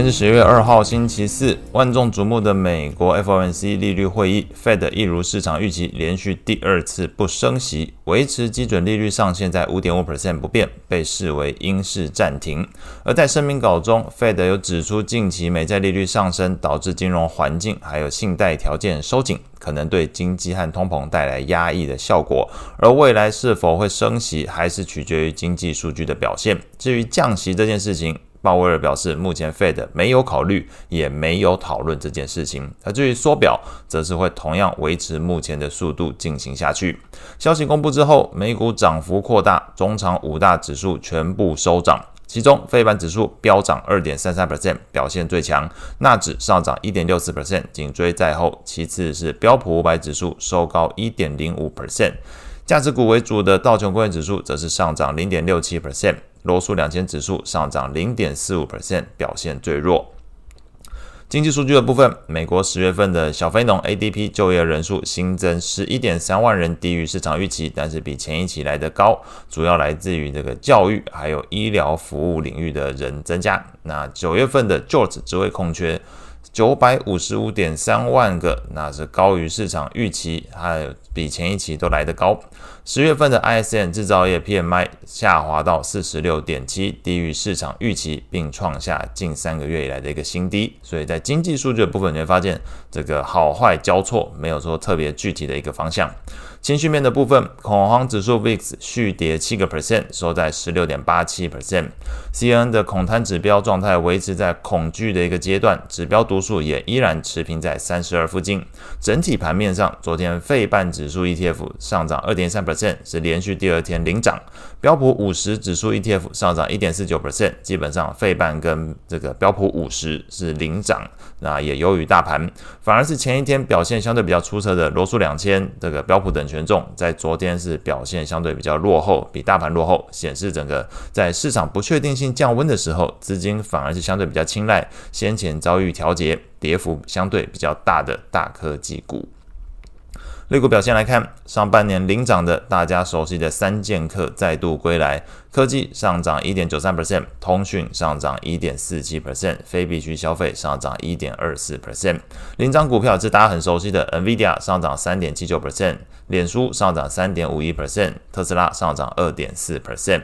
今天是十月二号，星期四。万众瞩目的美国 FOMC 利率会议，Fed 一如市场预期，连续第二次不升息，维持基准利率上限在五点五 percent 不变，被视为鹰式暂停。而在声明稿中，Fed 有指出，近期美债利率上升导致金融环境还有信贷条件收紧，可能对经济和通膨带来压抑的效果。而未来是否会升息，还是取决于经济数据的表现。至于降息这件事情，鲍威尔表示，目前 Fed 没有考虑，也没有讨论这件事情。而至于缩表，则是会同样维持目前的速度进行下去。消息公布之后，美股涨幅扩大，中长五大指数全部收涨，其中费半指数飙涨二点三三 percent，表现最强；纳指上涨一点六四 percent，紧追在后。其次是标普五百指数收高一点零五 percent，价值股为主的道琼工业指数则是上涨零点六七 percent。罗素两千指数上涨零点四五 percent，表现最弱。经济数据的部分，美国十月份的小非农 ADP 就业人数新增十一点三万人，低于市场预期，但是比前一期来的高，主要来自于这个教育还有医疗服务领域的人增加。那九月份的 j o r g e 职位空缺九百五十五点三万个，那是高于市场预期，还有比前一期都来得高。十月份的 ISM 制造业 PMI 下滑到四十六点七，低于市场预期，并创下近三个月以来的一个新低。所以在经济数据的部分，你会发现这个好坏交错，没有说特别具体的一个方向。情绪面的部分，恐慌指数 VIX 续跌七个 percent，收在十六点八七 percent。CNN 的恐贪指标状态维持在恐惧的一个阶段，指标读数也依然持平在三十二附近。整体盘面上，昨天费半指数 ETF 上涨二点三 percent，是连续第二天领涨。标普五十指数 ETF 上涨一点四九 percent，基本上费半跟这个标普五十是领涨，那也优于大盘。反而是前一天表现相对比较出色的罗素两千，这个标普等。权重在昨天是表现相对比较落后，比大盘落后，显示整个在市场不确定性降温的时候，资金反而是相对比较青睐先前遭遇调节、跌幅相对比较大的大科技股。类股表现来看，上半年领涨的大家熟悉的三剑客再度归来，科技上涨一点九三 percent，通讯上涨一点四七 percent，非必需消费上涨一点二四 percent。领涨股票是大家很熟悉的 NVIDIA 上涨三点七九 percent，脸书上涨三点五一 percent，特斯拉上涨二点四 percent。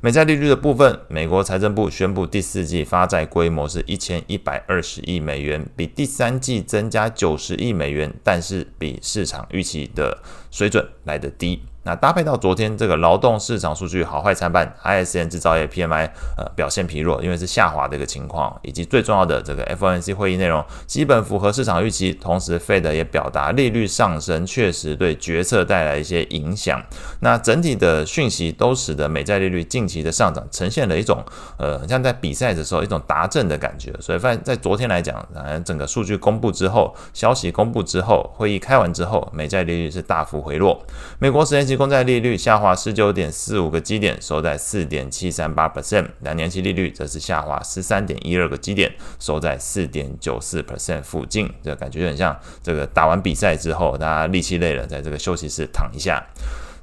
美债利率的部分，美国财政部宣布第四季发债规模是一千一百二十亿美元，比第三季增加九十亿美元，但是比市场预期的水准来得低。那搭配到昨天这个劳动市场数据好坏参半，ISM 制造业 PMI 呃表现疲弱，因为是下滑的一个情况，以及最重要的这个 FOMC 会议内容基本符合市场预期，同时 Fed 也表达利率上升确实对决策带来一些影响。那整体的讯息都使得美债利率近期的上涨呈现了一种呃，很像在比赛的时候一种达阵的感觉。所以在在昨天来讲，整个数据公布之后，消息公布之后，会议开完之后，美债利率是大幅回落。美国时间期公债利率下滑十九点四五个基点，收在四点七三八 percent；两年期利率则是下滑十三点一二个基点，收在四点九四 percent 附近。这感觉很像这个打完比赛之后，大家力气累了，在这个休息室躺一下。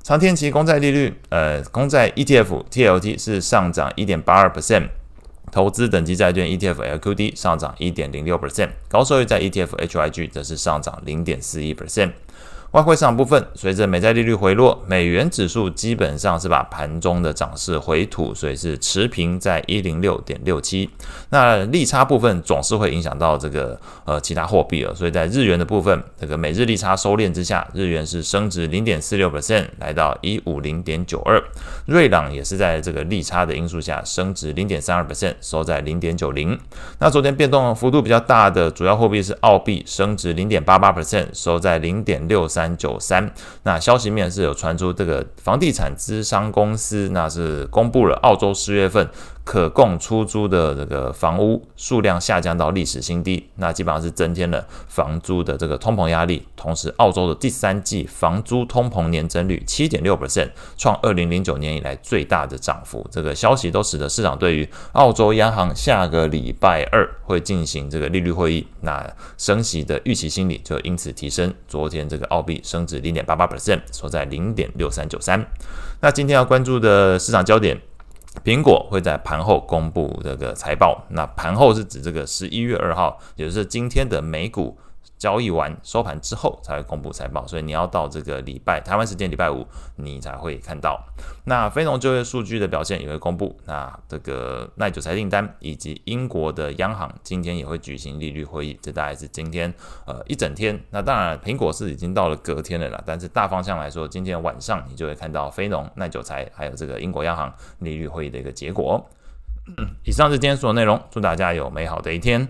长天期公债利率，呃，公债 ETF TLT 是上涨一点八二 percent，投资等级债券 ETF LQD 上涨一点零六 percent，高收益债 ETF HYG 则是上涨零点四一 percent。外汇市场部分，随着美债利率回落，美元指数基本上是把盘中的涨势回吐，所以是持平在一零六点六七。那利差部分总是会影响到这个呃其他货币了，所以在日元的部分，这个美日利差收敛之下，日元是升值零点四六 percent，来到一五零点九二。瑞郎也是在这个利差的因素下升值零点三二 percent，收在零点九零。那昨天变动幅度比较大的主要货币是澳币，升值零点八八 percent，收在零点六三。三九三，那消息面是有传出这个房地产资商公司，那是公布了澳洲四月份。可供出租的这个房屋数量下降到历史新低，那基本上是增添了房租的这个通膨压力。同时，澳洲的第三季房租通膨年增率七点六 percent，创二零零九年以来最大的涨幅。这个消息都使得市场对于澳洲央行下个礼拜二会进行这个利率会议，那升息的预期心理就因此提升。昨天这个澳币升值零点八八 percent，收在零点六三九三。那今天要关注的市场焦点。苹果会在盘后公布这个财报。那盘后是指这个十一月二号，也就是今天的美股。交易完收盘之后才会公布财报，所以你要到这个礼拜台湾时间礼拜五，你才会看到。那非农就业数据的表现也会公布。那这个耐久财订单以及英国的央行今天也会举行利率会议，这大概是今天呃一整天。那当然苹果是已经到了隔天的了，但是大方向来说，今天晚上你就会看到非农、耐久财还有这个英国央行利率会议的一个结果。以上是今天所有内容，祝大家有美好的一天。